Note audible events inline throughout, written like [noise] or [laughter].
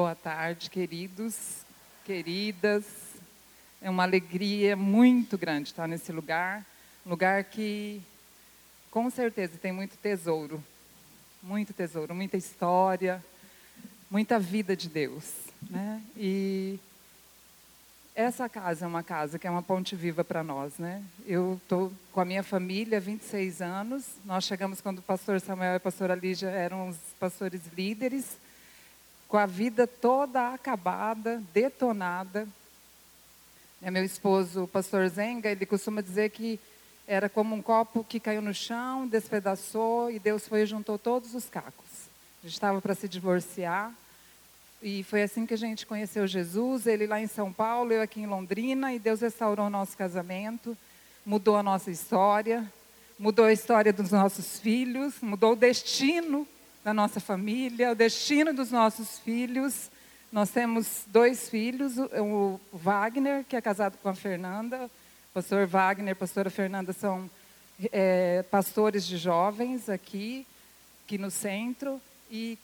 Boa tarde, queridos, queridas. É uma alegria muito grande estar nesse lugar, lugar que com certeza tem muito tesouro, muito tesouro, muita história, muita vida de Deus, né? E essa casa é uma casa que é uma ponte viva para nós, né? Eu estou com a minha família há 26 anos. Nós chegamos quando o pastor Samuel e a pastora Lígia eram os pastores líderes, com a vida toda acabada, detonada. É, meu esposo, o pastor Zenga, ele costuma dizer que era como um copo que caiu no chão, despedaçou e Deus foi e juntou todos os cacos. A gente estava para se divorciar. E foi assim que a gente conheceu Jesus, ele lá em São Paulo, eu aqui em Londrina, e Deus restaurou o nosso casamento, mudou a nossa história, mudou a história dos nossos filhos, mudou o destino da nossa família, o destino dos nossos filhos. Nós temos dois filhos, o Wagner, que é casado com a Fernanda, o pastor Wagner, a pastora Fernanda são é, pastores de jovens aqui, aqui no centro, e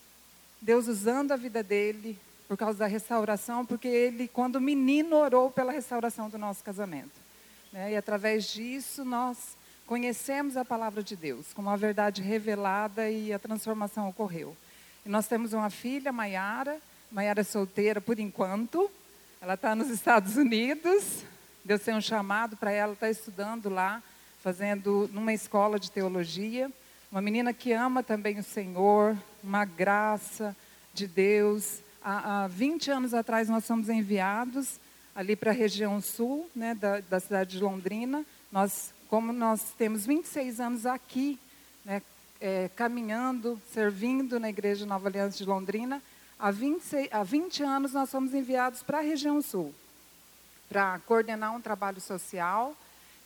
Deus usando a vida dele por causa da restauração, porque ele, quando menino, orou pela restauração do nosso casamento. Né? E através disso nós conhecemos a palavra de Deus como uma verdade revelada e a transformação ocorreu. E nós temos uma filha, Maiara, Maiara é solteira por enquanto, ela está nos Estados Unidos, Deus tem um chamado para ela, está estudando lá, fazendo numa escola de teologia. Uma menina que ama também o Senhor, uma graça de Deus. Há, há 20 anos atrás nós fomos enviados ali para a região sul né, da, da, cidade de Londrina. Nós, como nós temos 26 anos aqui, né, é, caminhando, servindo na Igreja Nova Aliança de Londrina, há 20, há 20 anos nós fomos enviados para a região sul, para coordenar um trabalho social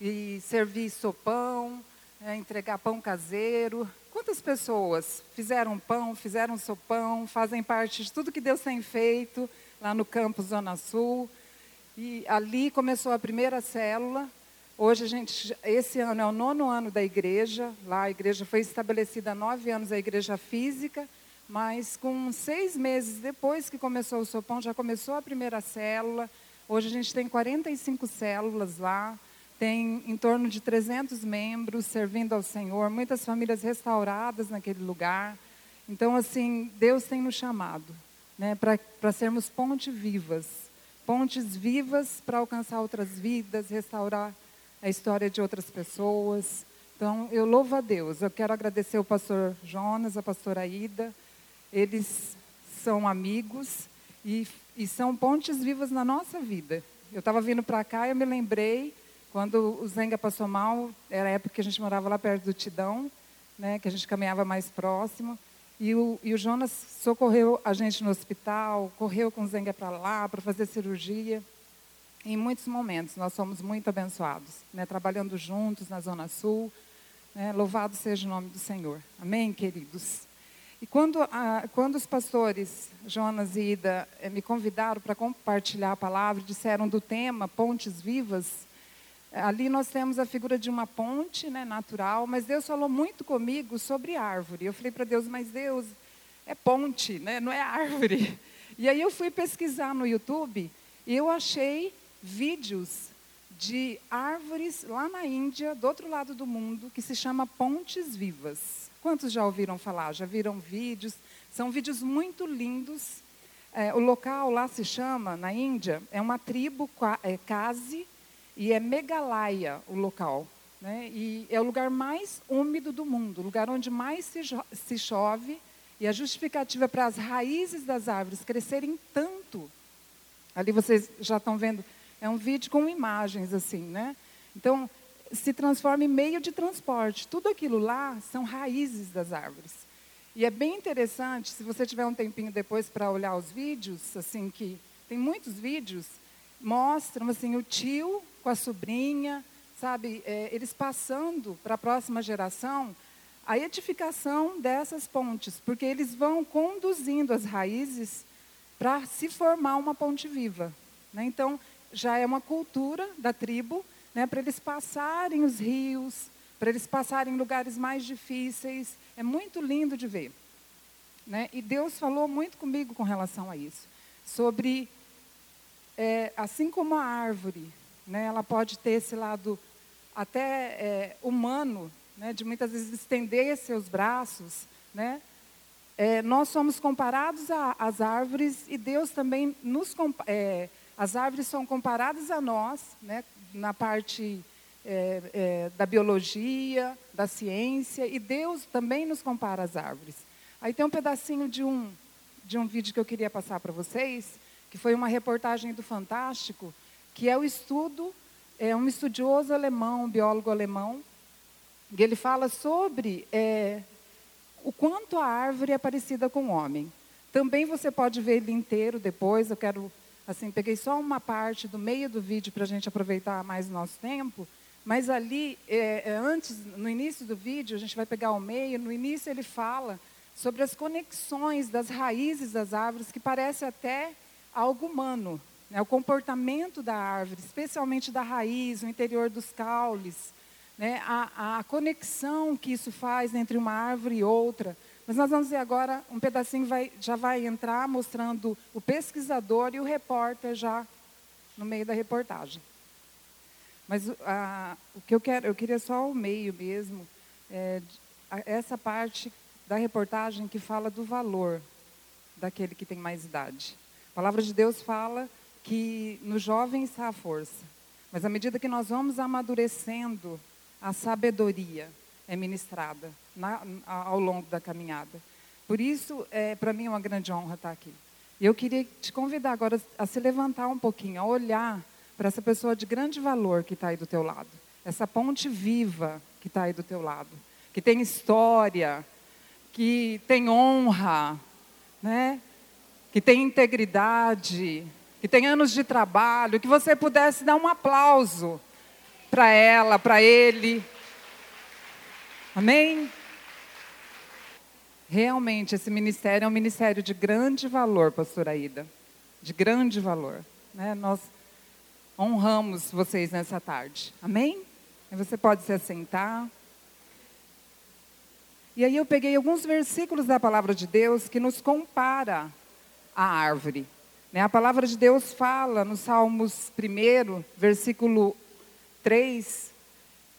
e servir sopão, é, entregar pão caseiro. Quantas pessoas fizeram pão, fizeram sopão, fazem parte de tudo que Deus tem feito lá no campus Zona Sul? E ali começou a primeira célula. Hoje a gente, esse ano é o nono ano da igreja. Lá a igreja foi estabelecida há nove anos, a igreja física. Mas com seis meses depois que começou o sopão, já começou a primeira célula. Hoje a gente tem 45 células lá tem em torno de 300 membros servindo ao Senhor, muitas famílias restauradas naquele lugar. Então, assim, Deus tem nos chamado né, para sermos pontes vivas pontes vivas para alcançar outras vidas, restaurar a história de outras pessoas. Então, eu louvo a Deus. Eu quero agradecer o pastor Jonas, a pastora Ida. Eles são amigos e, e são pontes vivas na nossa vida. Eu estava vindo para cá e eu me lembrei quando o Zenga passou mal, era a época que a gente morava lá perto do Tidão, né, que a gente caminhava mais próximo. E o, e o Jonas socorreu a gente no hospital, correu com o Zenga para lá para fazer cirurgia. Em muitos momentos nós somos muito abençoados, né, trabalhando juntos na Zona Sul. Né, louvado seja o nome do Senhor. Amém, queridos? E quando, a, quando os pastores Jonas e Ida eh, me convidaram para compartilhar a palavra, disseram do tema Pontes Vivas, Ali nós temos a figura de uma ponte né, natural, mas Deus falou muito comigo sobre árvore. Eu falei para Deus, mas Deus, é ponte, né, não é árvore. [laughs] E aí eu fui pesquisar no YouTube e eu achei vídeos de árvores lá na Índia, do outro lado do mundo, que se chama Pontes Vivas. Quantos já ouviram falar? Já viram vídeos? São vídeos muito lindos. É, o local lá se chama, na Índia, é uma tribo, é, Kazi, e é Megalaia o local. Né? E é o lugar mais úmido do mundo, o lugar onde mais se, se chove. E a justificativa para as raízes das árvores crescerem tanto. Ali vocês já estão vendo, é um vídeo com imagens assim, né? Então, se transforma em meio de transporte. Tudo aquilo lá são raízes das árvores. E é bem interessante, se você tiver um tempinho depois para olhar os vídeos, assim que tem muitos vídeos, mostram assim o tio com a sobrinha, sabe, é, eles passando para a próxima geração a edificação dessas pontes, porque eles vão conduzindo as raízes para se formar uma ponte viva. Né? Então, já é uma cultura da tribo, né, para eles passarem os rios, para eles passarem lugares mais difíceis. É muito lindo de ver. Né? E Deus falou muito comigo com relação a isso. sobre, é, assim como a árvore, né, ela pode ter esse lado até é, humano, né, de muitas vezes estender seus braços, né, é, nós somos comparados às árvores e Deus também nos é, as árvores são comparadas a nós, né, na parte é, é, da biologia, da ciência, e Deus também nos compara às árvores. Aí tem um pedacinho de um de um vídeo que eu queria passar para vocês, que foi uma reportagem do Fantástico, que é o estudo é um estudioso alemão, um biólogo alemão, e ele fala sobre é, o quanto a árvore é parecida com o homem. Também você pode ver ele inteiro depois. Eu quero, assim, peguei só uma parte do meio do vídeo para a gente aproveitar mais o nosso tempo. Mas ali, é, é, antes, no início do vídeo, a gente vai pegar o meio. No início ele fala sobre as conexões das raízes das árvores que parece até algo humano. Né? O comportamento da árvore, especialmente da raiz, o interior dos caules né, a, a conexão que isso faz entre uma árvore e outra. Mas nós vamos ver agora, um pedacinho vai, já vai entrar mostrando o pesquisador e o repórter já no meio da reportagem. Mas a, o que eu quero, eu queria só o meio mesmo, é, essa parte da reportagem que fala do valor daquele que tem mais idade. A palavra de Deus fala que no jovem está a força, mas à medida que nós vamos amadurecendo a sabedoria é ministrada na, ao longo da caminhada. Por isso, é, para mim é uma grande honra estar aqui. E eu queria te convidar agora a se levantar um pouquinho, a olhar para essa pessoa de grande valor que está aí do teu lado. Essa ponte viva que está aí do teu lado. Que tem história, que tem honra, né? que tem integridade, que tem anos de trabalho, que você pudesse dar um aplauso para ela, para ele. Amém? Realmente, esse ministério é um ministério de grande valor, pastora Ida. De grande valor. Né? Nós honramos vocês nessa tarde. Amém? Você pode se assentar. E aí eu peguei alguns versículos da palavra de Deus que nos compara à árvore. Né? A palavra de Deus fala no Salmos 1, versículo 3,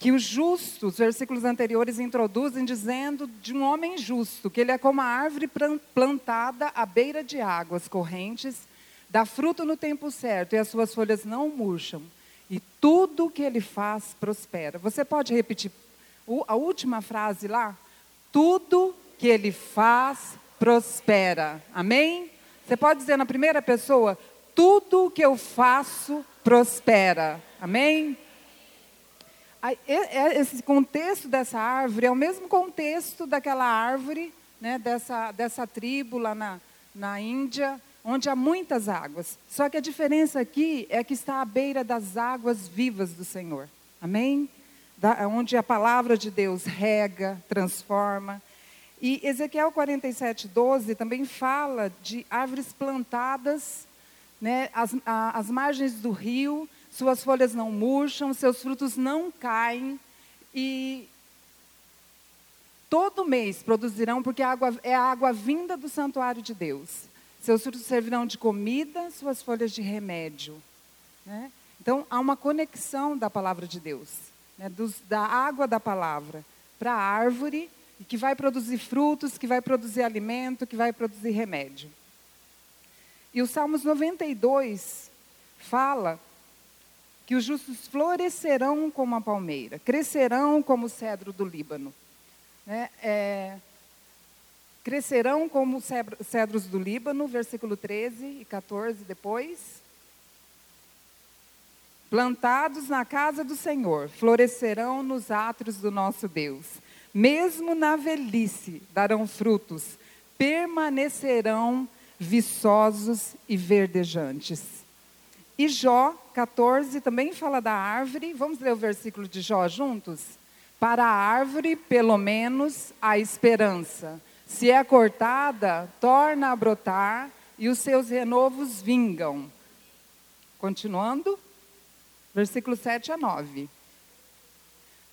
que os justos, versículos anteriores introduzem dizendo de um homem justo, que ele é como a árvore plantada à beira de águas correntes, dá fruto no tempo certo e as suas folhas não murcham, e tudo que ele faz prospera. Você pode repetir a última frase lá? Tudo que ele faz prospera. Amém? Você pode dizer na primeira pessoa: tudo que eu faço prospera. Amém? É, esse contexto dessa árvore é o mesmo contexto daquela árvore, né, dessa, dessa tribo lá na, na Índia, onde há muitas águas. Só que a diferença aqui é que está à beira das águas vivas do Senhor. Amém? Da, onde a palavra de Deus rega, transforma. E Ezequiel 47, 12 também fala de árvores plantadas né, às, às margens do rio, suas folhas não murcham, seus frutos não caem e todo mês produzirão, porque a água, é a água vinda do santuário de Deus. Seus frutos servirão de comida, suas folhas de remédio. Né? Então, há uma conexão da palavra de Deus, né? Dos, da água da palavra para a árvore, que vai produzir frutos, que vai produzir alimento, que vai produzir remédio. E o Salmos 92 fala que os justos florescerão como a palmeira, crescerão como o cedro do Líbano. Né? É, crescerão como cedros do Líbano, versículo 13 e 14 depois. Plantados na casa do Senhor, florescerão nos átrios do nosso Deus. Mesmo na velhice darão frutos, permanecerão viçosos e verdejantes. E Jó 14 também fala da árvore. Vamos ler o versículo de Jó juntos? Para a árvore, pelo menos, a esperança. Se é cortada, torna a brotar e os seus renovos vingam. Continuando, versículo 7 a 9.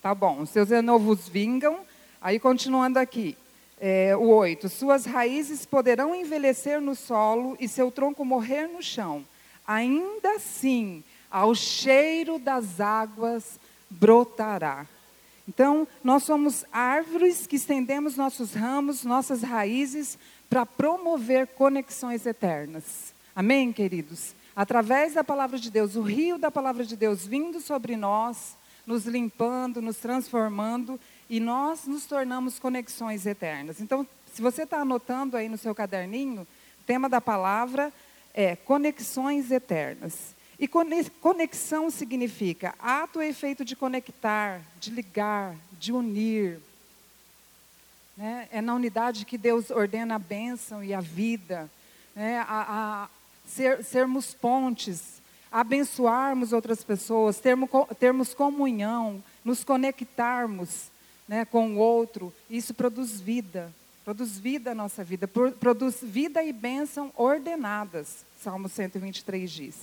Tá bom, os seus renovos vingam. Aí, continuando aqui. É, o 8. Suas raízes poderão envelhecer no solo e seu tronco morrer no chão. Ainda assim, ao cheiro das águas brotará. Então, nós somos árvores que estendemos nossos ramos, nossas raízes, para promover conexões eternas. Amém, queridos? Através da palavra de Deus, o rio da palavra de Deus vindo sobre nós, nos limpando, nos transformando, e nós nos tornamos conexões eternas. Então, se você está anotando aí no seu caderninho, tema da palavra é conexões eternas. E conexão significa ato e efeito de conectar, de ligar, de unir. Né? É na unidade que Deus ordena a bênção e a vida. Né? A, a ser, sermos pontes, abençoarmos outras pessoas, termos, termos comunhão, nos conectarmos né, com o outro. Isso produz vida. Produz vida a nossa vida. Produz vida e bênção ordenadas. Salmo 123 diz.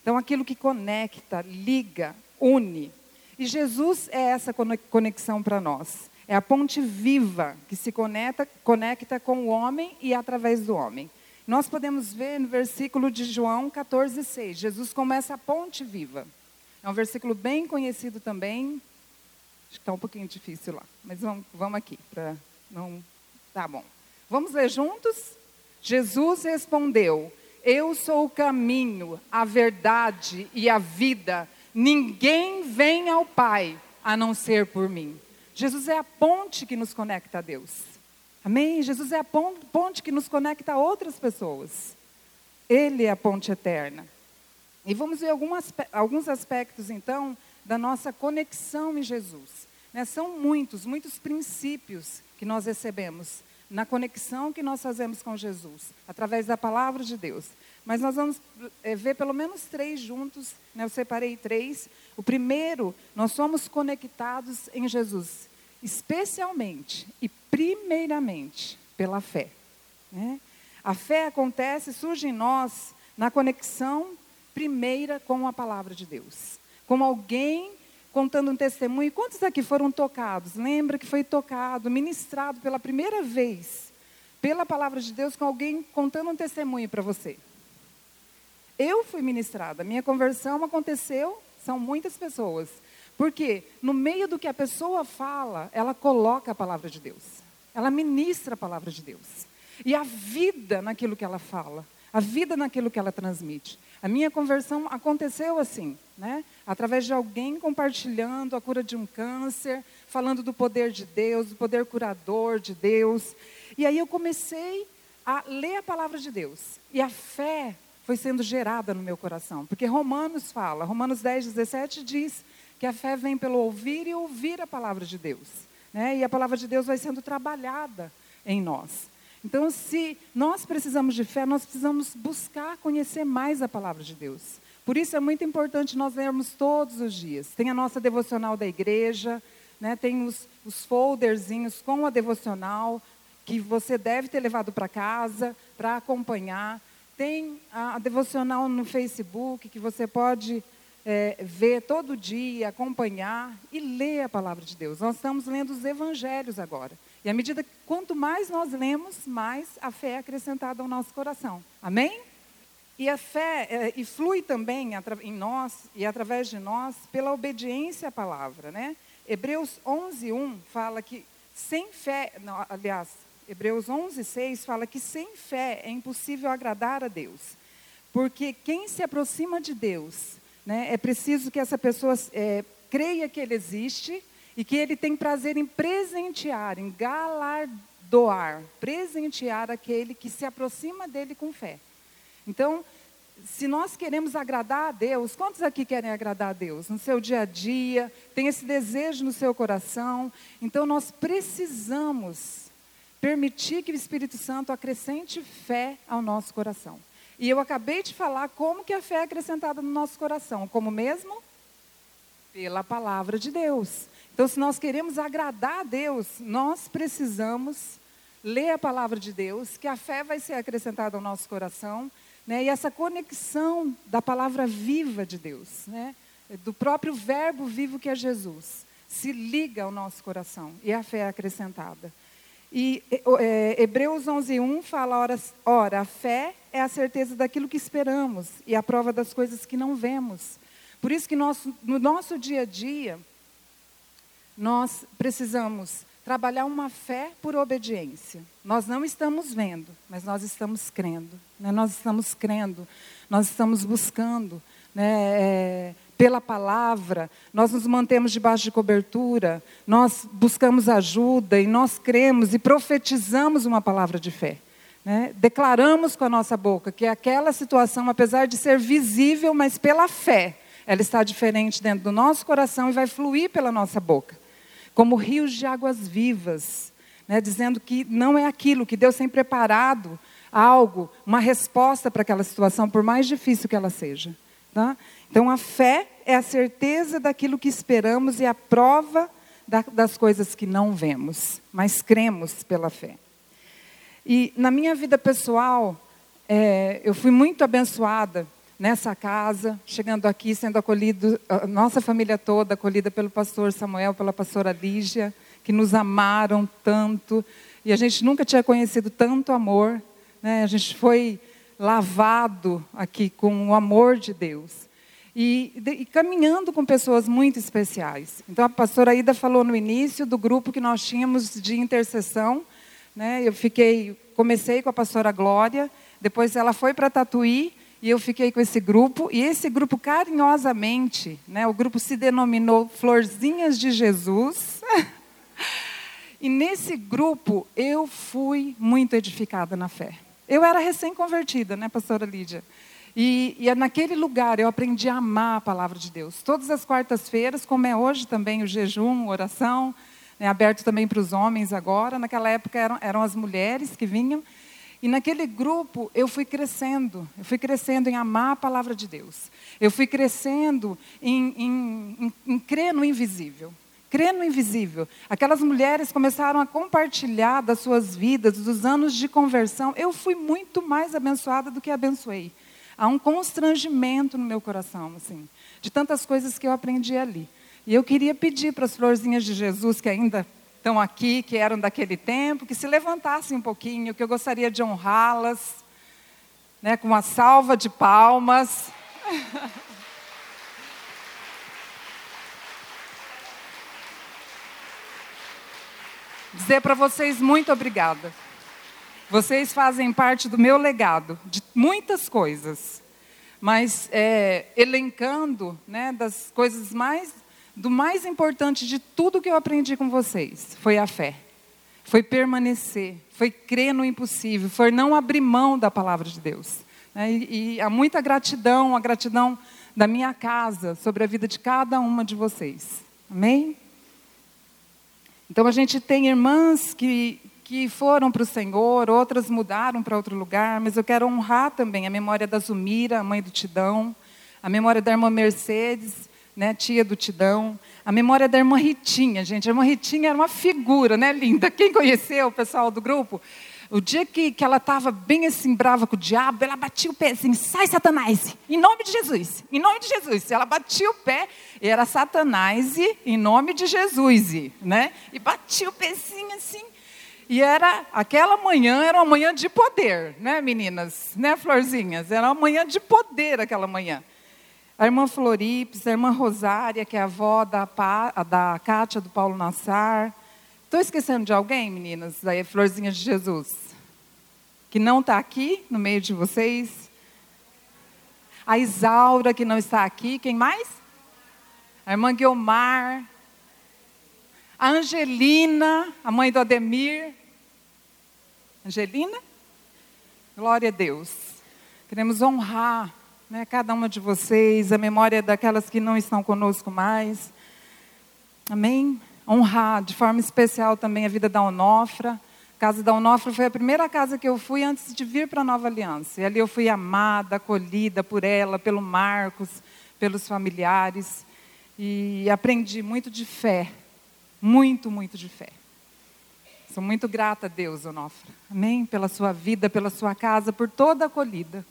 Então, aquilo que conecta, liga, une. E Jesus é essa conexão para nós. É a ponte viva que se conecta, conecta com o homem e através do homem. Nós podemos ver no versículo de João 14, 6. Jesus começa a ponte viva. É um versículo bem conhecido também. Acho que está um pouquinho difícil lá. Mas vamos, vamos aqui, para não. Tá bom. Vamos ler juntos? Jesus respondeu: eu sou o caminho, a verdade e a vida. Ninguém vem ao Pai a não ser por mim. Jesus é a ponte que nos conecta a Deus. Amém? Jesus é a ponte que nos conecta a outras pessoas. Ele é a ponte eterna. E vamos ver alguns aspectos, então, da nossa conexão em Jesus. Né? São muitos, muitos princípios que nós recebemos na conexão que nós fazemos com Jesus, através da palavra de Deus. Mas nós vamos é, ver pelo menos três juntos, né? eu separei três. O primeiro, nós somos conectados em Jesus, especialmente e primeiramente pela fé. Né? A fé acontece, surge em nós na conexão primeira com a palavra de Deus. Como alguém contando um testemunho. Quantos aqui foram tocados? Lembra que foi tocado, ministrado pela primeira vez pela palavra de Deus com alguém contando um testemunho para você? Eu fui ministrada. Minha conversão aconteceu, são muitas pessoas. Porque no meio do que a pessoa fala, ela coloca a palavra de Deus. Ela ministra a palavra de Deus. E a vida naquilo que ela fala, a vida naquilo que ela transmite. A minha conversão aconteceu assim, né? Através de alguém compartilhando a cura de um câncer, falando do poder de Deus, do poder curador de Deus. E aí eu comecei a ler a palavra de Deus. E a fé foi sendo gerada no meu coração. Porque Romanos fala, Romanos 10, 17 diz que a fé vem pelo ouvir e ouvir a palavra de Deus. Né? E a palavra de Deus vai sendo trabalhada em nós. Então, se nós precisamos de fé, nós precisamos buscar conhecer mais a palavra de Deus. Por isso é muito importante nós lermos todos os dias. Tem a nossa devocional da igreja, né? tem os, os folderzinhos com a devocional, que você deve ter levado para casa para acompanhar. Tem a, a, devocional no Facebook, que você pode é, ver todo dia, acompanhar e ler a palavra de Deus. Nós estamos lendo os evangelhos agora. E à medida que quanto mais nós lemos, mais a fé é acrescentada ao nosso coração. Amém? E a fé é, e flui também em nós e através de nós pela obediência à palavra, né? Hebreus 11:1 fala que sem fé, não, aliás, Hebreus 11:6 fala que sem fé é impossível agradar a Deus, porque quem se aproxima de Deus, né, é preciso que essa pessoa é, creia que Ele existe e que ele tem prazer em presentear, em galardoar, presentear aquele que se aproxima dele com fé. Então, se nós queremos agradar a Deus, quantos aqui querem agradar a Deus? No seu dia a dia, tem esse desejo no seu coração. Então, nós precisamos permitir que o Espírito Santo acrescente fé ao nosso coração. E eu acabei de falar como que a fé é acrescentada no nosso coração. Como mesmo? Pela palavra de Deus. Então, se nós queremos agradar a Deus, nós precisamos ler a palavra de Deus, que a fé vai ser acrescentada ao nosso coração, né? e essa conexão da palavra viva de Deus, né? do próprio Verbo vivo que é Jesus, se liga ao nosso coração, e a fé é acrescentada. E é, Hebreus 11:1 fala: ora, ora, a fé é a certeza daquilo que esperamos e a prova das coisas que não vemos. Por isso que nós, no nosso dia a dia, nós precisamos trabalhar uma fé por obediência. Nós não estamos vendo, mas nós estamos crendo. Né? Nós estamos crendo, nós estamos buscando. Né? É, pela palavra, nós nos mantemos debaixo de cobertura, nós buscamos ajuda e nós cremos e profetizamos uma palavra de fé. Né? Declaramos com a nossa boca que aquela situação, apesar de ser visível, mas pela fé, ela está diferente dentro do nosso coração e vai fluir pela nossa boca, como rios de águas vivas, né? dizendo que não é aquilo, que Deus tem preparado algo, uma resposta para aquela situação, por mais difícil que ela seja. Tá? Então, a fé é a certeza daquilo que esperamos e a prova da, das coisas que não vemos, mas cremos pela fé. E na minha vida pessoal, é, eu fui muito abençoada nessa casa, chegando aqui, sendo acolhido, a nossa família toda, acolhida pelo pastor Samuel, pela pastora Lígia, que nos amaram tanto. E a gente nunca tinha conhecido tanto amor. Né? A gente foi lavado aqui com o amor de Deus e, e, caminhando com pessoas muito especiais. Então, a pastora Ida falou no início do grupo que nós tínhamos de intercessão. Né? Eu fiquei, comecei com a pastora Glória, depois ela foi para Tatuí e eu fiquei com esse grupo. E esse grupo, carinhosamente, né, o grupo se denominou Florzinhas de Jesus. [laughs] e nesse grupo eu fui muito edificada na fé. Eu era recém-convertida, né, pastora Lídia? E, e é naquele lugar eu aprendi a amar a palavra de Deus. Todas as quartas-feiras, como é hoje também o jejum, oração, né, aberto também para os homens agora. Naquela época eram, eram as mulheres que vinham. E naquele grupo eu fui crescendo, eu fui crescendo em amar a palavra de Deus. Eu fui crescendo em, em, em, em crer no invisível. Crer no invisível. Aquelas mulheres começaram a compartilhar das suas vidas, dos anos de conversão. Eu fui muito mais abençoada do que abençoei há um constrangimento no meu coração, assim, de tantas coisas que eu aprendi ali. E eu queria pedir para as florzinhas de Jesus que ainda estão aqui, que eram daquele tempo, que se levantassem um pouquinho, que eu gostaria de honrá-las, né, com uma salva de palmas. [laughs] Dizer para vocês muito obrigada. Vocês fazem parte do meu legado, de muitas coisas, mas é, elencando né, das coisas mais, do mais importante de tudo que eu aprendi com vocês, foi a fé. Foi permanecer, foi crer no impossível, foi não abrir mão da palavra de Deus. Né, e, e há muita gratidão, a gratidão da minha casa sobre a vida de cada uma de vocês. Amém? Então a gente tem irmãs que que foram para o Senhor, outras mudaram para outro lugar, mas eu quero honrar também a memória da Zumira, a mãe do Tidão, a memória da irmã Mercedes, né, tia do Tidão, a memória da irmã Ritinha, gente. A irmã Ritinha era uma figura, né, linda? Quem conheceu o pessoal do grupo? O dia que, que ela estava bem assim, brava com o diabo, ela batia o pé assim, sai Satanás, em nome de Jesus, em nome de Jesus. Ela batia o pé, e era Satanás, em nome de Jesus, né? E batia o pezinho assim, e era, aquela manhã era uma manhã de poder, né, meninas? Né, florzinhas? Era uma manhã de poder aquela manhã. A irmã Floripes, a irmã Rosária, que é a avó da, da Cátia, do Paulo Nassar. Estou esquecendo de alguém, meninas? Aí, Florzinha de Jesus. Que não está aqui no meio de vocês. A Isaura, que não está aqui. Quem mais? A irmã Guilmar. A Angelina, a mãe do Ademir. Angelina? Glória a Deus. Queremos honrar né, cada uma de vocês, a memória daquelas que não estão conosco mais. Amém? Honrar de forma especial também a vida da Onofra. A casa da Onofra foi a primeira casa que eu fui antes de vir para a Nova Aliança. E ali eu fui amada, acolhida por ela, pelo Marcos, pelos familiares. E aprendi muito de fé. Muito, muito de fé. Sou muito grata a Deus, Onofra. Amém? Pela sua vida, pela sua casa, por toda a acolhida.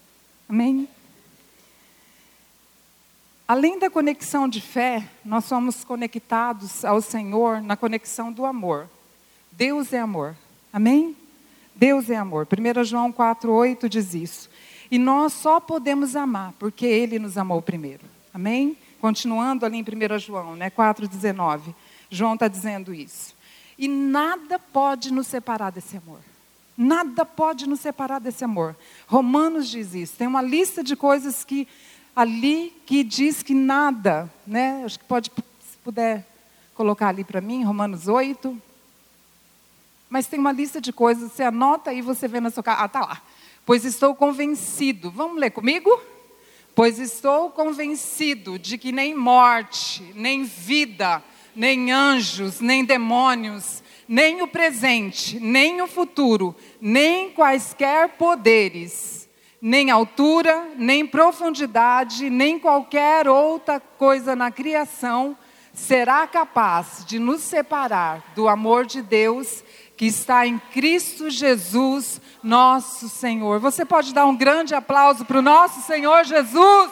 Amém? Além da conexão de fé, nós somos conectados ao Senhor na conexão do amor. Deus é amor. Amém? Deus é amor. 1 João 4,8 diz isso. E nós só podemos amar porque Ele nos amou primeiro. Amém? Continuando ali em 1 João, né, 4,19. João está dizendo isso. E nada pode nos separar desse amor. Nada pode nos separar desse amor. Romanos diz isso. Tem uma lista de coisas que ali que diz que nada, né? Acho que pode, se puder colocar ali para mim, Romanos 8. Mas tem uma lista de coisas, você anota aí, você vê na sua casa. Ah, tá lá. Pois estou convencido. Vamos ler comigo? Pois estou convencido de que nem morte, nem vida, nem anjos, nem demônios, nem o presente, nem o futuro, nem quaisquer poderes, nem altura, nem profundidade, nem qualquer outra coisa na criação será capaz de nos separar do amor de Deus que está em Cristo Jesus, nosso Senhor. Você pode dar um grande aplauso para o nosso Senhor Jesus?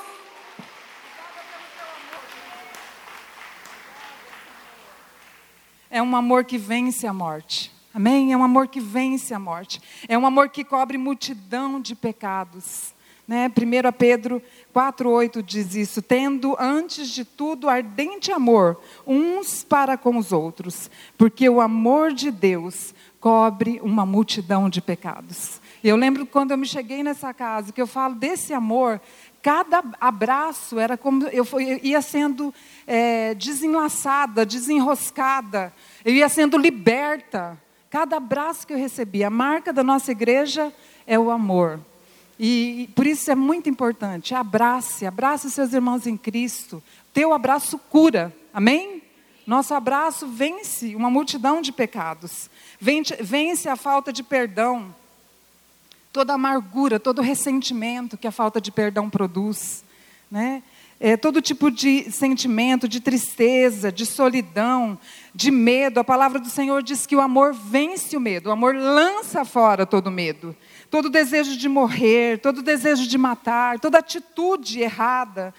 É um amor que vence a morte. Amém? É um amor que vence a morte. É um amor que cobre multidão de pecados. Né? 1 Pedro 4,8 diz isso: tendo antes de tudo ardente amor uns para com os outros, porque o amor de Deus cobre uma multidão de pecados. Eu lembro quando eu me cheguei nessa casa, que eu falo desse amor, cada abraço era como eu, ia sendo é, desenlaçada, desenroscada, eu ia sendo liberta. Cada abraço que eu recebia, a marca da nossa igreja é o amor. E por isso é muito importante, abrace, abrace seus irmãos em Cristo. Teu abraço cura, amém? Nosso abraço vence uma multidão de pecados, vence a falta de perdão, toda amargura, todo ressentimento que a falta de perdão produz, né? É, todo tipo de sentimento, de tristeza, de solidão, de medo. A palavra do Senhor diz que o amor vence o medo, o amor lança fora todo medo, todo desejo de morrer, todo desejo de matar, toda atitude errada,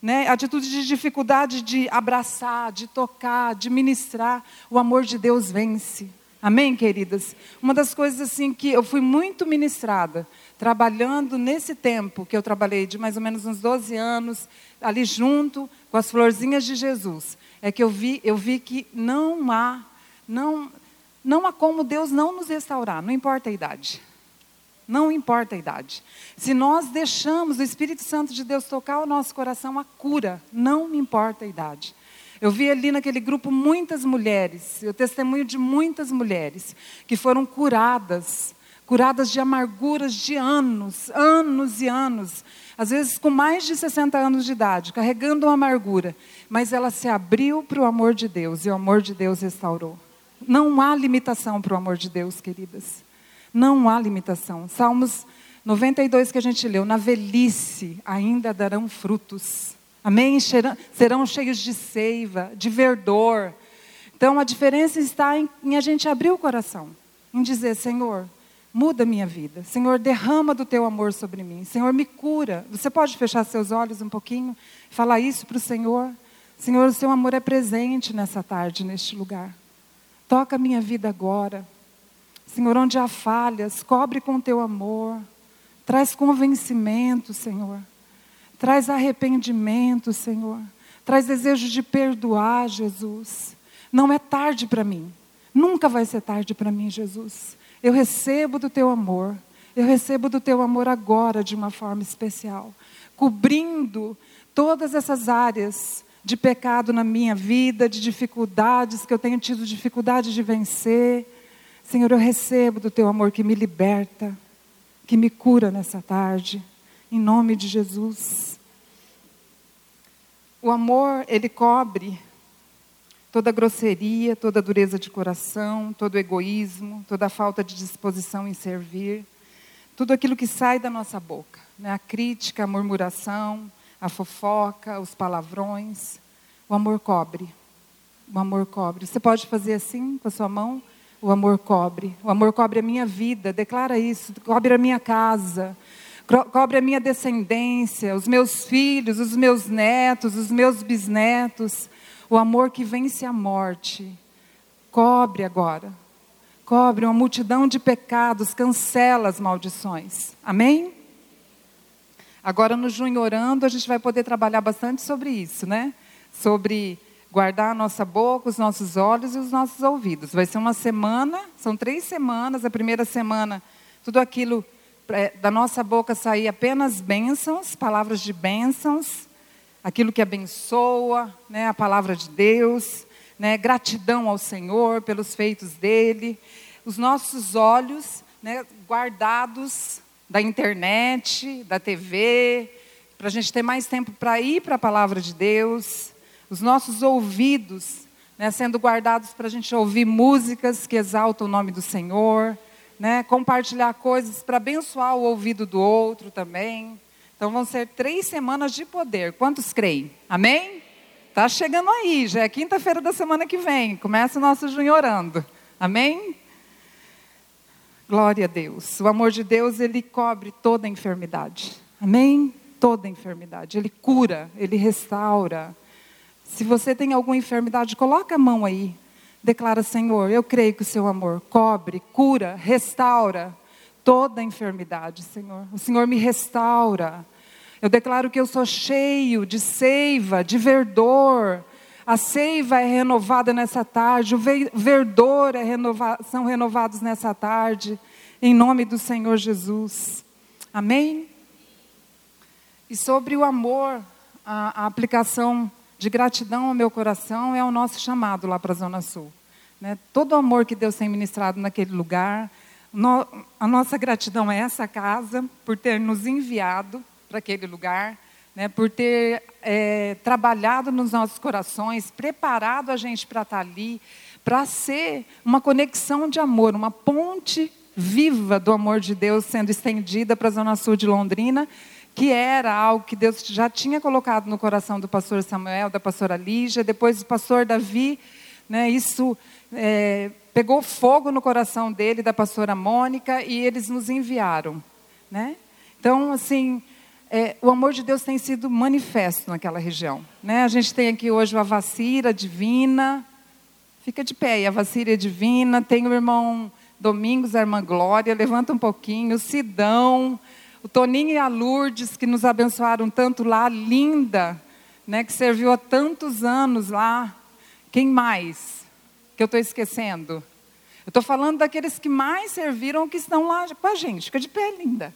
né? atitude de dificuldade de abraçar, de tocar, de ministrar. O amor de Deus vence. Amém, queridas? Uma das coisas assim que eu fui muito ministrada, trabalhando nesse tempo que eu trabalhei de mais ou menos uns 12 anos, ali junto com as florzinhas de Jesus, é que eu vi, eu vi que não há, não, não há como Deus não nos restaurar, não importa a idade. Não importa a idade. Se nós deixamos o Espírito Santo de Deus tocar o nosso coração, a cura, não importa a idade. Eu vi ali naquele grupo muitas mulheres, eu testemunho de muitas mulheres que foram curadas, curadas de amarguras de anos, anos e anos, às vezes com mais de 60 anos de idade, carregando uma amargura, mas ela se abriu para o amor de Deus e o amor de Deus restaurou. Não há limitação para o amor de Deus, queridas. Não há limitação. Salmos 92 que a gente leu, na velhice ainda darão frutos. Amém? Serão cheios de seiva, de verdor. Então a diferença está em, em a gente abrir o coração, em dizer: Senhor, muda minha vida. Senhor, derrama do teu amor sobre mim. Senhor, me cura. Você pode fechar seus olhos um pouquinho falar isso para o Senhor? Senhor, o seu amor é presente nessa tarde, neste lugar. Toca a minha vida agora. Senhor, onde há falhas, cobre com o teu amor. Traz convencimento, Senhor. Traz arrependimento, Senhor. Traz desejo de perdoar, Jesus. Não é tarde para mim. Nunca vai ser tarde para mim, Jesus. Eu recebo do teu amor. Eu recebo do teu amor agora de uma forma especial, cobrindo todas essas áreas de pecado na minha vida, de dificuldades que eu tenho tido dificuldade de vencer. Senhor, eu recebo do teu amor que me liberta, que me cura nessa tarde, em nome de Jesus. O amor, ele cobre toda grosseria, toda dureza de coração, todo egoísmo, toda falta de disposição em servir, tudo aquilo que sai da nossa boca, né? a crítica, a murmuração, a fofoca, os palavrões. O amor cobre. O amor cobre. Você pode fazer assim com a sua mão? O amor cobre. O amor cobre a minha vida. Declara isso. Cobre a minha casa cobre a minha descendência, os meus filhos, os meus netos, os meus bisnetos. O amor que vence a morte. Cobre agora. cobre uma multidão de pecados, cancela as maldições. Amém? Agora, no Junho Orando, a gente vai poder trabalhar bastante sobre isso, né? Sobre guardar a nossa boca, os nossos olhos e os nossos ouvidos. Vai ser uma semana, são três semanas. A primeira semana, tudo aquilo é, da nossa boca sair apenas bênçãos, palavras de bênçãos, aquilo que abençoa, né, a palavra de Deus, né, gratidão ao Senhor pelos feitos dele. Os nossos olhos né, guardados da internet, da TV, para a gente ter mais tempo para ir para a palavra de Deus os nossos ouvidos né, sendo guardados para a gente ouvir músicas que exaltam o nome do Senhor, né, compartilhar coisas para abençoar o ouvido do outro também. Então vão ser três semanas de poder. Quantos creem? Amém? Tá chegando aí, já é quinta-feira da semana que vem. Começa o nosso junho orando. Amém? Glória a Deus. O amor de Deus, ele cobre toda enfermidade. Amém? Toda enfermidade. Ele cura, ele restaura. Se você tem alguma enfermidade, coloca a mão aí. Declara, Senhor, eu creio que o seu amor cobre, cura, restaura toda enfermidade, Senhor. O Senhor me restaura. Eu declaro que eu sou cheio de seiva, de verdor. A seiva é renovada nessa tarde, o verdor é renova são renovados nessa tarde, em nome do Senhor Jesus. Amém? E sobre o amor, a, a aplicação de gratidão ao meu coração é o nosso chamado lá para a Zona Sul. Né? Todo o amor que Deus tem ministrado naquele lugar, no, a nossa gratidão a essa casa por ter nos enviado para aquele lugar, né? por ter é, trabalhado nos nossos corações, preparado a gente para estar ali, para ser uma conexão de amor, uma ponte viva do amor de Deus sendo estendida para a Zona Sul de Londrina que era algo que Deus já tinha colocado no coração do pastor Samuel, da pastora Lígia, depois do pastor Davi, né, isso é, pegou fogo no coração dele, da pastora Mônica, e eles nos enviaram. Né? Então, assim, é, o amor de Deus tem sido manifesto naquela região. Né? A gente tem aqui hoje a vacira divina, fica de pé, a vacira divina, tem o irmão Domingos, a irmã Glória, levanta um pouquinho, o Sidão, o Toninho e a Lourdes, que nos abençoaram tanto lá, linda, né, que serviu há tantos anos lá. Quem mais? Que eu estou esquecendo? Eu estou falando daqueles que mais serviram, que estão lá com a gente. Fica de pé, linda.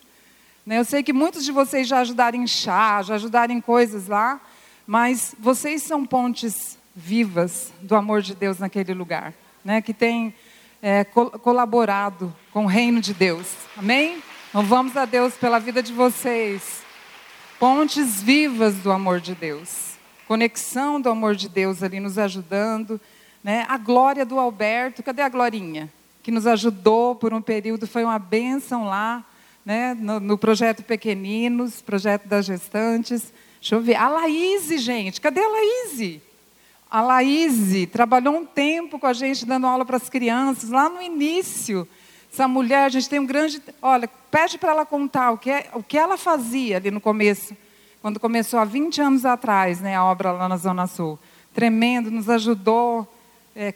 Né, eu sei que muitos de vocês já ajudaram em chá, já ajudaram em coisas lá, mas vocês são pontes vivas do amor de Deus naquele lugar, né, que tem é, colaborado com o reino de Deus. Amém? Louvamos a Deus pela vida de vocês. Pontes vivas do amor de Deus. Conexão do amor de Deus ali nos ajudando. Né? A glória do Alberto, cadê a Glorinha? Que nos ajudou por um período, foi uma bênção lá, né? no, no projeto Pequeninos, projeto das gestantes. Deixa eu ver. A Laíse, gente, cadê a Laíse? A Laíse trabalhou um tempo com a gente dando aula para as crianças, lá no início. Essa mulher, a gente tem um grande. Olha, pede para ela contar o que, é, o que ela fazia ali no começo, quando começou há 20 anos atrás, né, a obra lá na Zona Sul. Tremendo, nos ajudou, é,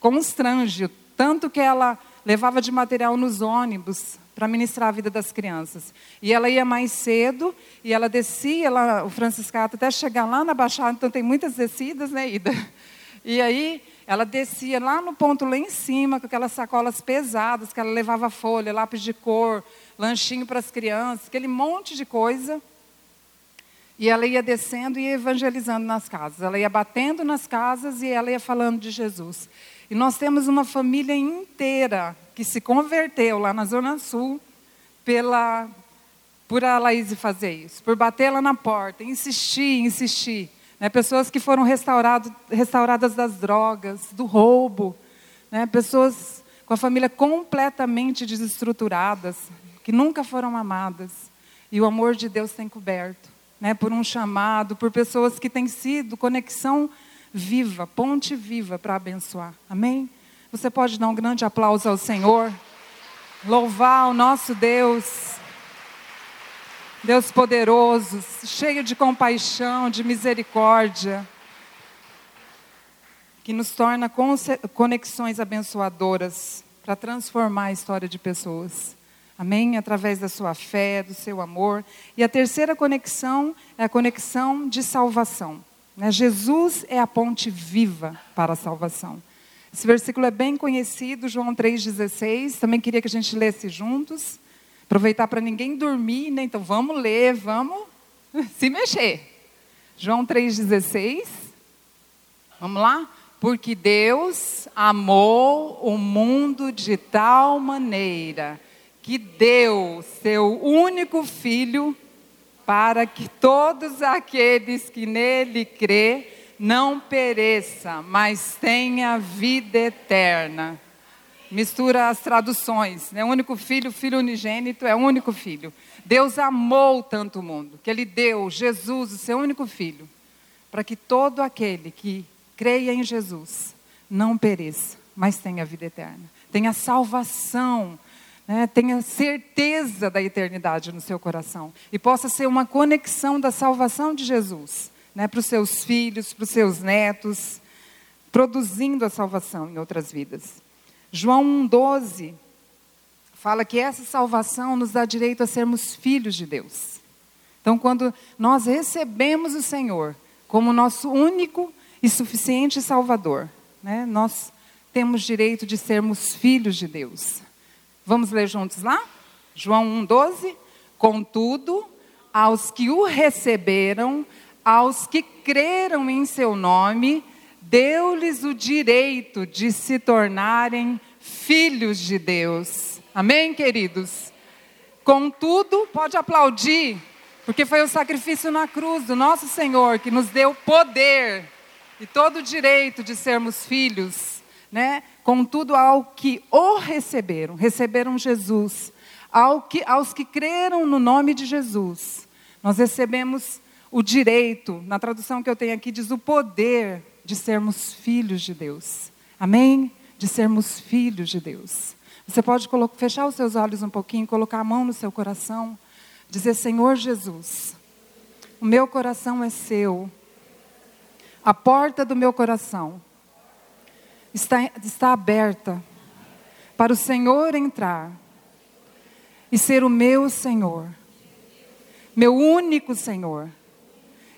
constrange, tanto que ela levava de material nos ônibus para ministrar a vida das crianças. E ela ia mais cedo e ela descia o Franciscato, até chegar lá na Baixada, então tem muitas descidas, né, Ida? E aí ela descia lá no ponto lá em cima, com aquelas sacolas pesadas, que ela levava folha, lápis de cor, lanchinho para as crianças, aquele monte de coisa. E ela ia descendo e ia evangelizando nas casas. Ela ia batendo nas casas e ela ia falando de Jesus. E nós temos uma família inteira que se converteu lá na Zona Sul pela, por a Laís fazer isso, por bater lá na porta, insistir, insistir. Né? Pessoas que foram restauradas das drogas, do roubo. Né? Pessoas com a família completamente desestruturadas, que nunca foram amadas. E o amor de Deus tem coberto. Né? Por um chamado, por pessoas que têm sido conexão viva, ponte viva para abençoar. Amém? Você pode dar um grande aplauso ao Senhor. Louvar o nosso Deus. Deus poderoso, cheio de compaixão, de misericórdia, que nos torna conexões abençoadoras para transformar a história de pessoas. Amém? Através da sua fé, do seu amor. E a terceira conexão é a conexão de salvação. Né? Jesus é a ponte viva para a salvação. Esse versículo é bem conhecido, João 3,16. Também queria que a gente lesse juntos. Aproveitar para ninguém dormir, né? Então vamos ler, vamos [laughs] se mexer. João 3,16. Vamos lá? Porque Deus amou o mundo de tal maneira que deu seu único filho para que todos aqueles que nele crê não pereça, mas tenha vida eterna. Mistura as traduções, né? Único filho, filho unigênito é o único filho. Deus amou tanto o mundo que ele deu Jesus, o seu único filho, para que todo aquele que creia em Jesus não pereça, mas tenha vida eterna, tenha salvação, né, tenha certeza da eternidade no seu coração e possa ser uma conexão da salvação de Jesus né, para os seus filhos, para os seus netos, produzindo a salvação em outras vidas. João 1,12 fala que essa salvação nos dá direito a sermos filhos de Deus. Então, quando nós recebemos o Senhor como nosso único e suficiente Salvador. Né? Nós temos direito de sermos filhos de Deus. Vamos ler juntos lá? João 1,12. Contudo, aos que o receberam, aos que creram em seu nome, deu-lhes o direito de se tornarem filhos de Deus. Amém, queridos? Contudo, pode aplaudir, porque foi o sacrifício na cruz do nosso Senhor que nos deu poder e todo o direito de sermos filhos, né? Contudo, ao que o receberam, receberam Jesus, ao que, aos que creram no nome de Jesus, nós recebemos o direito, na tradução que eu tenho aqui, diz o poder de sermos filhos de Deus. Amém? De sermos filhos de Deus. Você pode fechar os seus olhos um pouquinho, colocar a mão no seu coração, dizer: Senhor Jesus, o meu coração é seu a porta do meu coração está, está aberta para o Senhor entrar e ser o meu Senhor, meu único Senhor,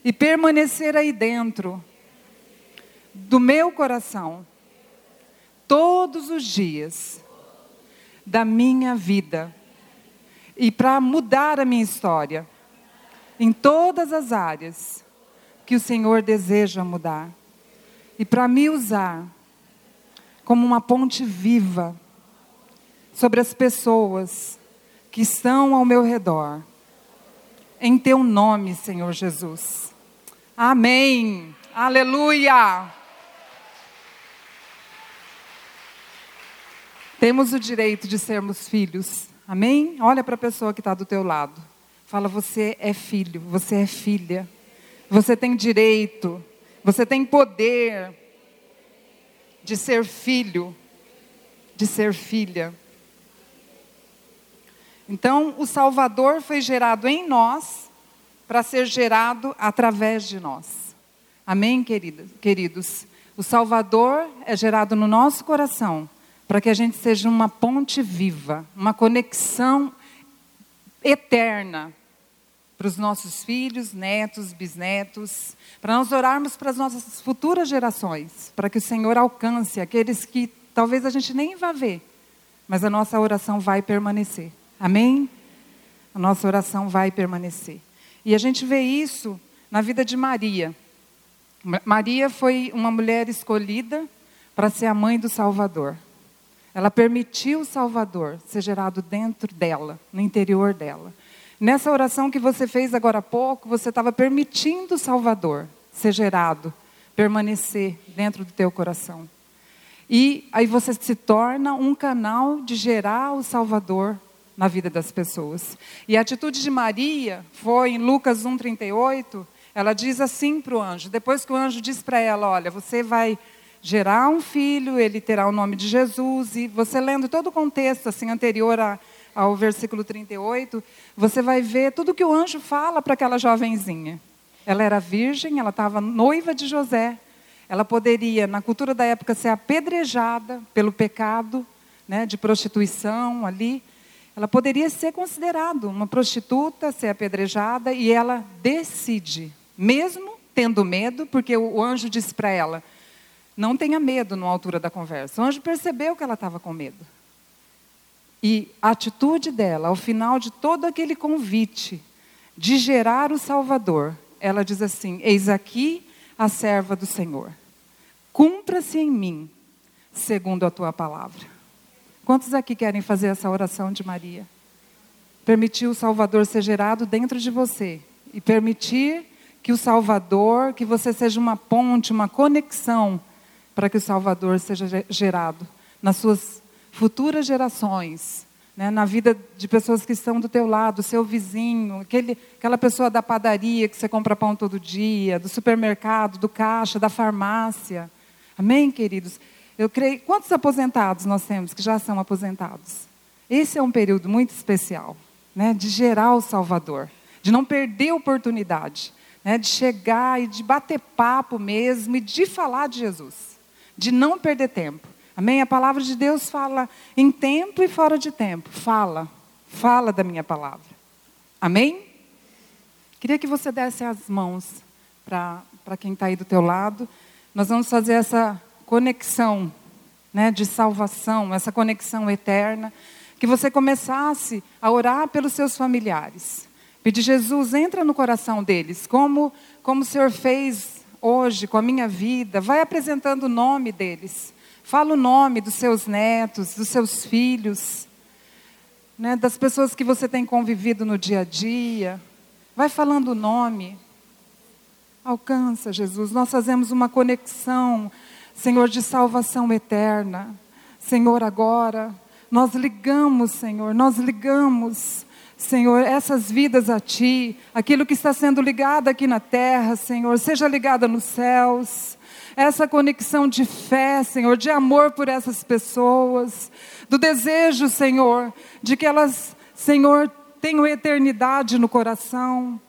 e permanecer aí dentro do meu coração todos os dias da minha vida e para mudar a minha história em todas as áreas que o Senhor deseja mudar. E para me usar como uma ponte viva sobre as pessoas que estão ao meu redor. Em teu nome, Senhor Jesus. Amém. Aleluia. Temos o direito de sermos filhos. Amém? Olha para a pessoa que está do teu lado. Fala, você é filho, você é filha. Você tem direito, você tem poder de ser filho, de ser filha. Então, o Salvador foi gerado em nós para ser gerado através de nós. Amém, queridos? O Salvador é gerado no nosso coração para que a gente seja uma ponte viva, uma conexão eterna para os nossos filhos, netos, bisnetos, para nós orarmos para as nossas futuras gerações, para que o Senhor alcance aqueles que talvez a gente nem vá ver, mas a nossa oração vai permanecer. Amém? A nossa oração vai permanecer. E a gente vê isso na vida de Maria. Maria foi uma mulher escolhida para ser a mãe do Salvador. Ela permitiu o Salvador ser gerado dentro dela, no interior dela. Nessa oração que você fez agora há pouco, você estava permitindo o Salvador ser gerado, permanecer dentro do teu coração. E aí você se torna um canal de gerar o Salvador na vida das pessoas. E a atitude de Maria foi em Lucas 1:38, ela diz assim para o anjo, depois que o anjo diz para ela, olha, você vai gerar um filho, ele terá o nome de Jesus, e você lendo todo o contexto assim anterior a ao versículo 38, você vai ver tudo que o anjo fala para aquela jovenzinha. Ela era virgem, ela estava noiva de José. Ela poderia, na cultura da época, ser apedrejada pelo pecado, né, de prostituição ali, ela poderia ser considerada uma prostituta, ser apedrejada, e ela decide, mesmo tendo medo, porque o anjo disse para ela: não tenha medo na altura da conversa. O anjo percebeu que ela estava com medo. E a atitude dela, ao final de todo aquele convite de gerar o Salvador, ela diz assim: Eis aqui a serva do Senhor. Cumpra-se em mim, segundo a tua palavra. Quantos aqui querem fazer essa oração de Maria? Permitir o Salvador ser gerado dentro de você e permitir que o Salvador, que você seja uma ponte, uma conexão para que o Salvador seja gerado nas suas futuras gerações, né, na vida de pessoas que estão do teu lado, seu vizinho, aquele, aquela pessoa da padaria que você compra pão todo dia, do supermercado, do caixa, da farmácia. Amém, queridos? Eu creio. Quantos aposentados nós temos que já são aposentados? Esse é um período muito especial, né, de gerar o Salvador, de não perder a oportunidade, né, de chegar e de bater papo mesmo e de falar de Jesus, de não perder tempo. Amém? A palavra de Deus fala em tempo e fora de tempo. Fala, fala da minha palavra. Amém? Queria que você desse as mãos para quem está aí do teu lado. Nós vamos fazer essa conexão né, de salvação, essa conexão eterna. Que você começasse a orar pelos seus familiares. Pedir, Jesus, entra no coração deles, como, como o Senhor fez hoje com a minha vida. Vai apresentando o nome deles. Fala o nome dos seus netos, dos seus filhos, né, das pessoas que você tem convivido no dia a dia. Vai falando o nome. Alcança, Jesus. Nós fazemos uma conexão Senhor, de salvação eterna. Senhor, agora, nós ligamos, Senhor, nós ligamos, Senhor, essas vidas a Ti, aquilo que está sendo ligado aqui na terra, Senhor, seja ligada nos céus. Essa conexão de fé, Senhor, de amor por essas pessoas, do desejo, Senhor, de que elas, Senhor, tenham eternidade no coração.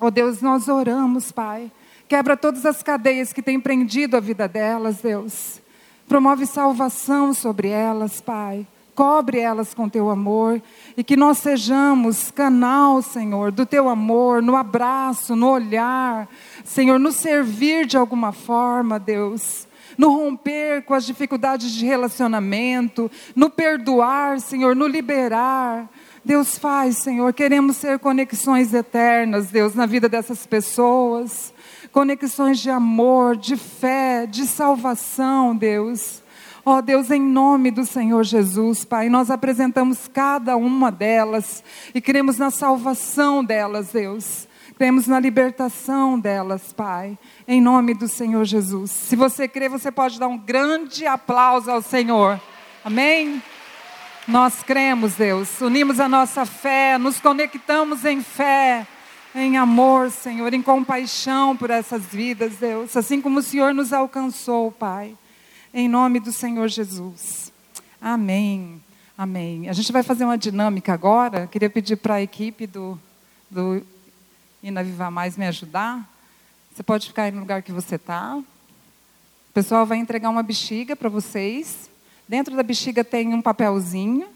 Oh Deus, nós oramos, Pai Quebra todas as cadeias que têm prendido a vida delas, Deus. Promove salvação sobre elas, Pai. Cobre elas com teu amor e que nós sejamos canal, Senhor, do teu amor, no abraço, no olhar, Senhor, no servir de alguma forma, Deus no romper com as dificuldades de relacionamento, no perdoar, Senhor, no liberar. Deus faz, Senhor, queremos ser conexões eternas, Deus, na vida dessas pessoas conexões de amor, de fé, de salvação, Deus. Ó oh, Deus, em nome do Senhor Jesus, Pai, nós apresentamos cada uma delas e cremos na salvação delas, Deus. Cremos na libertação delas, Pai, em nome do Senhor Jesus. Se você crê, você pode dar um grande aplauso ao Senhor. Amém? Nós cremos, Deus, unimos a nossa fé, nos conectamos em fé em amor, Senhor, em compaixão por essas vidas, Deus, assim como o Senhor nos alcançou, Pai, em nome do Senhor Jesus. Amém. Amém. A gente vai fazer uma dinâmica agora. Queria pedir para a equipe do, do Ina Viva Mais me ajudar. Você pode ficar aí no lugar que você está. O pessoal vai entregar uma bexiga para vocês. Dentro da bexiga tem um papelzinho,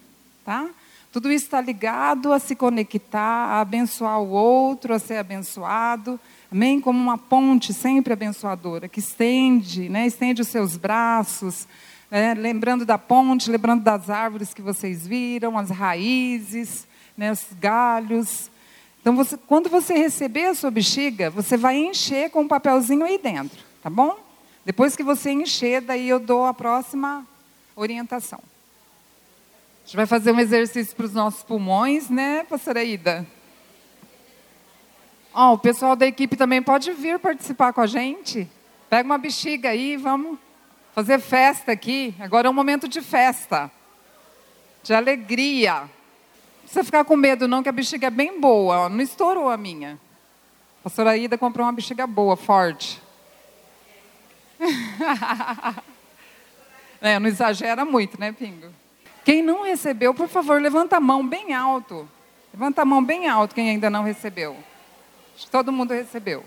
tá? Tudo isso está ligado a se conectar, a abençoar o outro, a ser abençoado. Amém? Como uma ponte sempre abençoadora, que estende, né? estende os seus braços, né? lembrando da ponte, lembrando das árvores que vocês viram, as raízes, né? os galhos. Então, você, quando você receber a sua bexiga, você vai encher com um papelzinho aí dentro, tá bom? Depois que você encher, daí eu dou a próxima orientação. A gente vai fazer um exercício para os nossos pulmões, né, pastora Ida? Oh, o pessoal da equipe também pode vir participar com a gente. Pega uma bexiga aí, vamos fazer festa aqui. Agora é um momento de festa, de alegria. Não precisa ficar com medo, não, que a bexiga é bem boa. Não estourou a minha. A pastora Ida comprou uma bexiga boa, forte. [laughs] é, não exagera muito, né, Pingo? Quem não recebeu, por favor, levanta a mão bem alto. Levanta a mão bem alto quem ainda não recebeu. Todo mundo recebeu.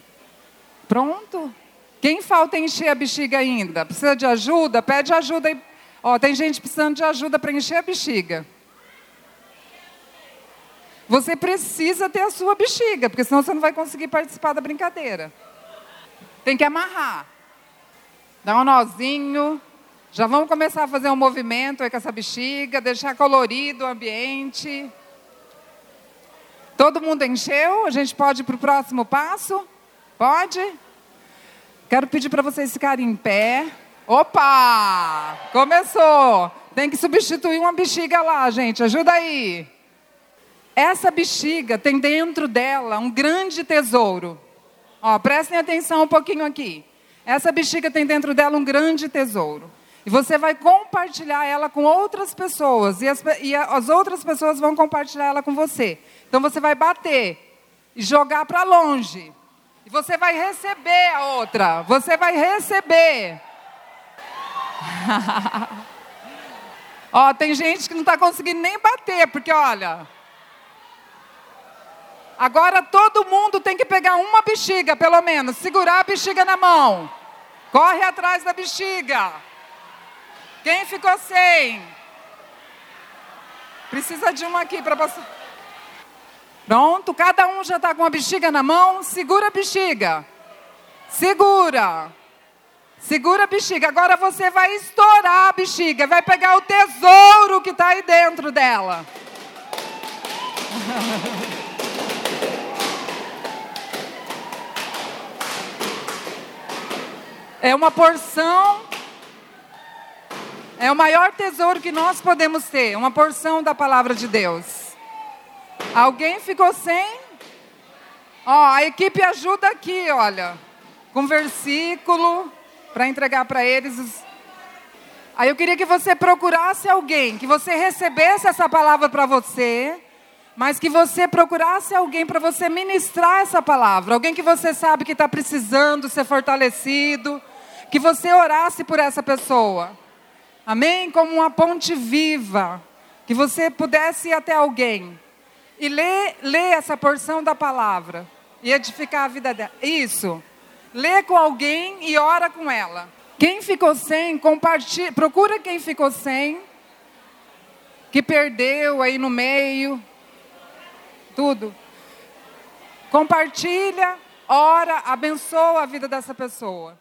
Pronto? Quem falta encher a bexiga ainda? Precisa de ajuda? Pede ajuda Ó, tem gente precisando de ajuda para encher a bexiga. Você precisa ter a sua bexiga, porque senão você não vai conseguir participar da brincadeira. Tem que amarrar. Dá um nozinho. Já vamos começar a fazer um movimento aí com essa bexiga, deixar colorido o ambiente. Todo mundo encheu? A gente pode ir para o próximo passo? Pode? Quero pedir para vocês ficarem em pé. Opa! Começou! Tem que substituir uma bexiga lá, gente. Ajuda aí. Essa bexiga tem dentro dela um grande tesouro. Ó, prestem atenção um pouquinho aqui. Essa bexiga tem dentro dela um grande tesouro. E você vai compartilhar ela com outras pessoas. E as, e as outras pessoas vão compartilhar ela com você. Então você vai bater e jogar para longe. E você vai receber a outra. Você vai receber. [laughs] Ó, tem gente que não está conseguindo nem bater, porque olha. Agora todo mundo tem que pegar uma bexiga, pelo menos, segurar a bexiga na mão. Corre atrás da bexiga. Quem ficou sem? Precisa de uma aqui para você. Pronto, cada um já está com a bexiga na mão. Segura a bexiga. Segura. Segura a bexiga. Agora você vai estourar a bexiga. Vai pegar o tesouro que está aí dentro dela. [laughs] É uma porção. É o maior tesouro que nós podemos ter. Uma porção da palavra de Deus. Alguém ficou sem? Ó, a equipe ajuda aqui, olha. Com versículo para entregar para eles. Os... Aí eu queria que você procurasse alguém, que você recebesse essa palavra para você, mas que você procurasse alguém para você ministrar essa palavra. Alguém que você sabe que está precisando ser fortalecido, que você orasse por essa pessoa. Amém? Como uma ponte viva, que você pudesse ir até alguém e ler, ler essa porção da palavra e edificar a vida dela. Isso lê com alguém e ora com ela. Quem ficou sem, compartilha, procura quem ficou sem, que perdeu aí no meio, tudo. Compartilha, ora, abençoa a vida dessa pessoa.